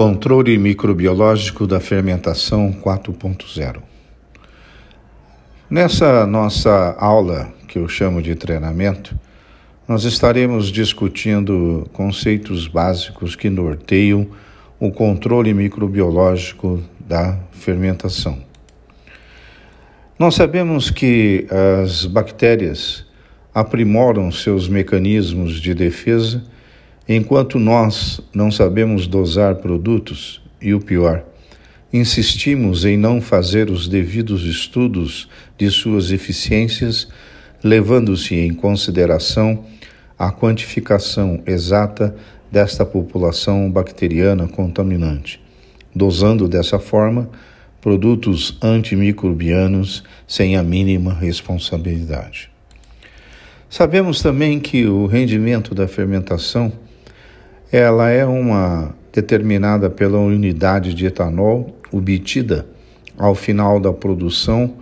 Controle microbiológico da fermentação 4.0. Nessa nossa aula, que eu chamo de treinamento, nós estaremos discutindo conceitos básicos que norteiam o controle microbiológico da fermentação. Nós sabemos que as bactérias aprimoram seus mecanismos de defesa Enquanto nós não sabemos dosar produtos, e o pior, insistimos em não fazer os devidos estudos de suas eficiências, levando-se em consideração a quantificação exata desta população bacteriana contaminante, dosando dessa forma produtos antimicrobianos sem a mínima responsabilidade. Sabemos também que o rendimento da fermentação ela é uma determinada pela unidade de etanol obtida ao final da produção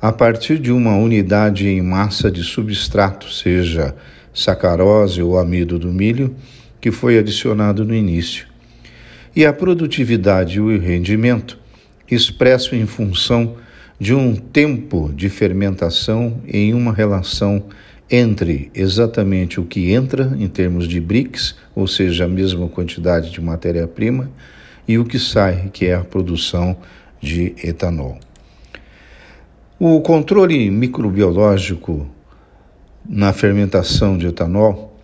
a partir de uma unidade em massa de substrato, seja sacarose ou amido do milho, que foi adicionado no início. E a produtividade e o rendimento expresso em função de um tempo de fermentação em uma relação entre exatamente o que entra em termos de BRICS, ou seja, a mesma quantidade de matéria-prima, e o que sai, que é a produção de etanol. O controle microbiológico na fermentação de etanol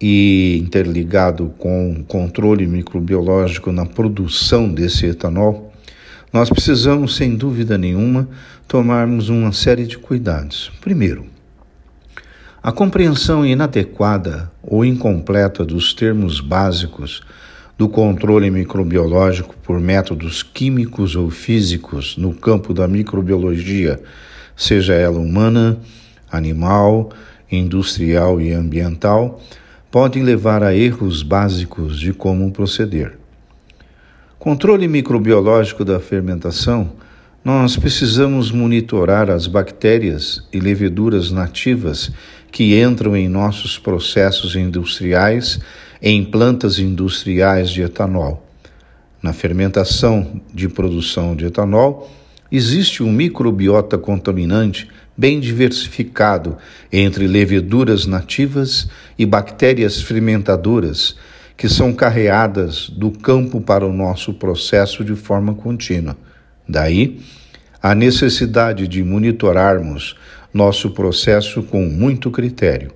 e interligado com o controle microbiológico na produção desse etanol, nós precisamos, sem dúvida nenhuma, tomarmos uma série de cuidados. Primeiro, a compreensão inadequada ou incompleta dos termos básicos do controle microbiológico por métodos químicos ou físicos no campo da microbiologia, seja ela humana, animal, industrial e ambiental, podem levar a erros básicos de como proceder. Controle microbiológico da fermentação nós precisamos monitorar as bactérias e leveduras nativas que entram em nossos processos industriais em plantas industriais de etanol. Na fermentação de produção de etanol, existe um microbiota contaminante bem diversificado entre leveduras nativas e bactérias fermentadoras que são carreadas do campo para o nosso processo de forma contínua. Daí, a necessidade de monitorarmos nosso processo com muito critério.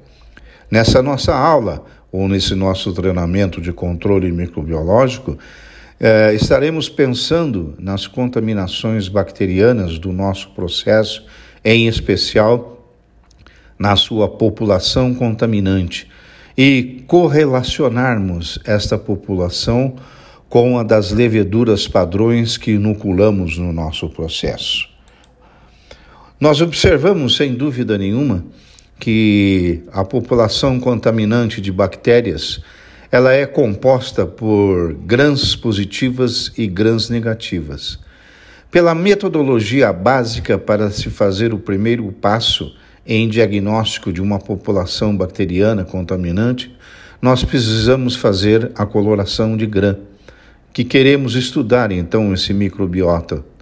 Nessa nossa aula, ou nesse nosso treinamento de controle microbiológico, eh, estaremos pensando nas contaminações bacterianas do nosso processo, em especial na sua população contaminante, e correlacionarmos esta população com a das leveduras padrões que inoculamos no nosso processo. Nós observamos, sem dúvida nenhuma, que a população contaminante de bactérias ela é composta por grãs positivas e grãs negativas. Pela metodologia básica para se fazer o primeiro passo em diagnóstico de uma população bacteriana contaminante, nós precisamos fazer a coloração de grã que queremos estudar então esse microbiota.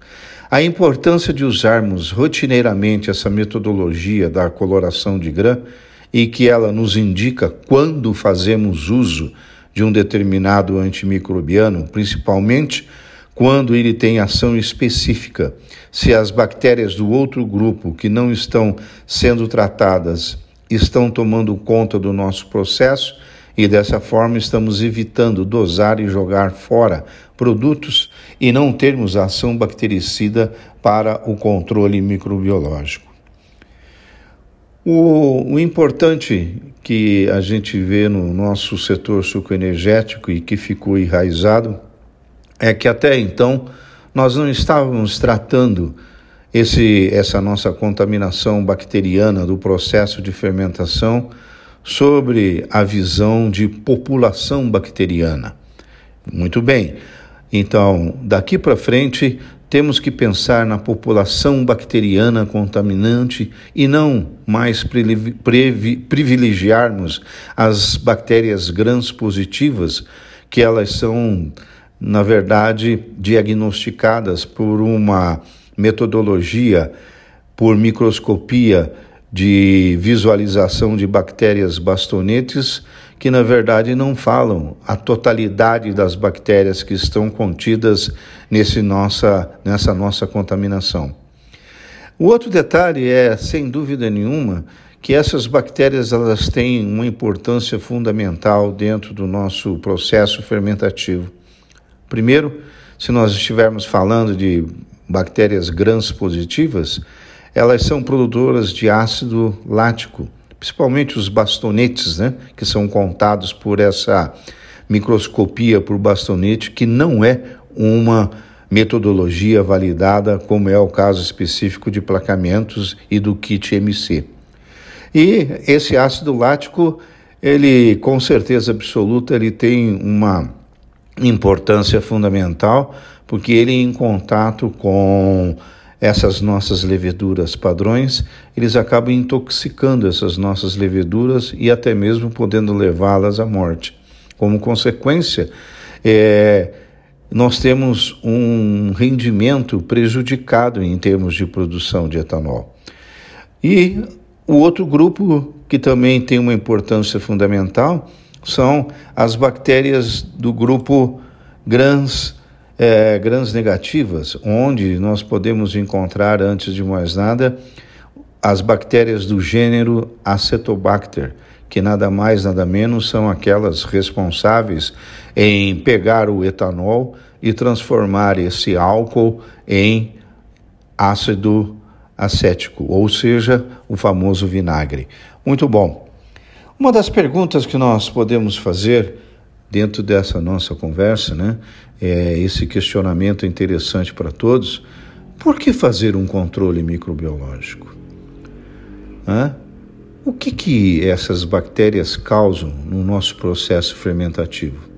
A importância de usarmos rotineiramente essa metodologia da coloração de grã e que ela nos indica quando fazemos uso de um determinado antimicrobiano, principalmente quando ele tem ação específica. Se as bactérias do outro grupo que não estão sendo tratadas estão tomando conta do nosso processo, e dessa forma estamos evitando dosar e jogar fora produtos e não termos ação bactericida para o controle microbiológico. O, o, importante que a gente vê no nosso setor sucoenergético e que ficou enraizado é que até então nós não estávamos tratando esse, essa nossa contaminação bacteriana do processo de fermentação sobre a visão de população bacteriana. Muito bem, então daqui para frente temos que pensar na população bacteriana contaminante e não mais privilegiarmos as bactérias grãs positivas, que elas são na verdade, diagnosticadas por uma metodologia por microscopia de visualização de bactérias bastonetes, que na verdade não falam a totalidade das bactérias que estão contidas nesse nossa, nessa nossa contaminação. O outro detalhe é, sem dúvida nenhuma, que essas bactérias elas têm uma importância fundamental dentro do nosso processo fermentativo. Primeiro, se nós estivermos falando de bactérias gram positivas, elas são produtoras de ácido lático, principalmente os bastonetes, né, que são contados por essa microscopia por bastonete, que não é uma metodologia validada, como é o caso específico de placamentos e do kit MC. E esse ácido lático, ele com certeza absoluta, ele tem uma importância fundamental, porque ele em contato com essas nossas leveduras padrões, eles acabam intoxicando essas nossas leveduras e até mesmo podendo levá-las à morte. Como consequência, é, nós temos um rendimento prejudicado em termos de produção de etanol. E o outro grupo que também tem uma importância fundamental são as bactérias do grupo grãs é, grãs negativas, onde nós podemos encontrar, antes de mais nada, as bactérias do gênero Acetobacter, que nada mais, nada menos são aquelas responsáveis em pegar o etanol e transformar esse álcool em ácido acético, ou seja, o famoso vinagre. Muito bom. Uma das perguntas que nós podemos fazer dentro dessa nossa conversa, né, é esse questionamento interessante para todos. Por que fazer um controle microbiológico? Hã? O que, que essas bactérias causam no nosso processo fermentativo?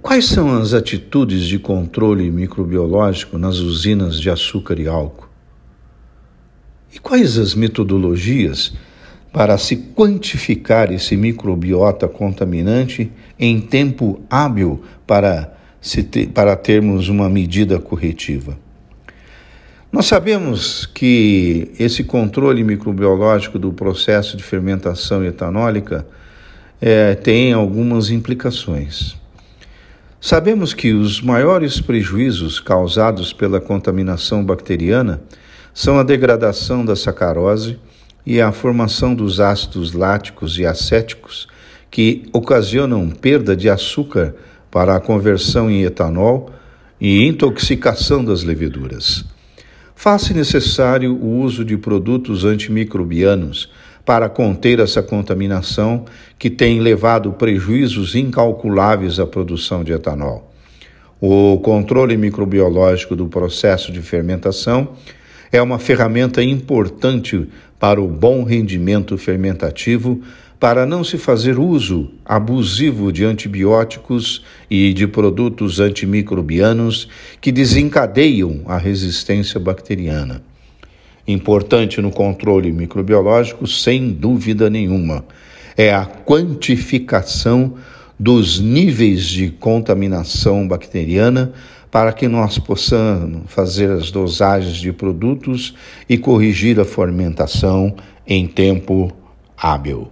Quais são as atitudes de controle microbiológico nas usinas de açúcar e álcool? E quais as metodologias para se quantificar esse microbiota contaminante em tempo hábil para, se ter, para termos uma medida corretiva. Nós sabemos que esse controle microbiológico do processo de fermentação etanólica é, tem algumas implicações. Sabemos que os maiores prejuízos causados pela contaminação bacteriana são a degradação da sacarose, e a formação dos ácidos láticos e acéticos que ocasionam perda de açúcar para a conversão em etanol e intoxicação das leveduras. Faz-se necessário o uso de produtos antimicrobianos para conter essa contaminação que tem levado prejuízos incalculáveis à produção de etanol. O controle microbiológico do processo de fermentação é uma ferramenta importante para o bom rendimento fermentativo, para não se fazer uso abusivo de antibióticos e de produtos antimicrobianos que desencadeiam a resistência bacteriana. Importante no controle microbiológico, sem dúvida nenhuma, é a quantificação dos níveis de contaminação bacteriana para que nós possamos fazer as dosagens de produtos e corrigir a fermentação em tempo hábil.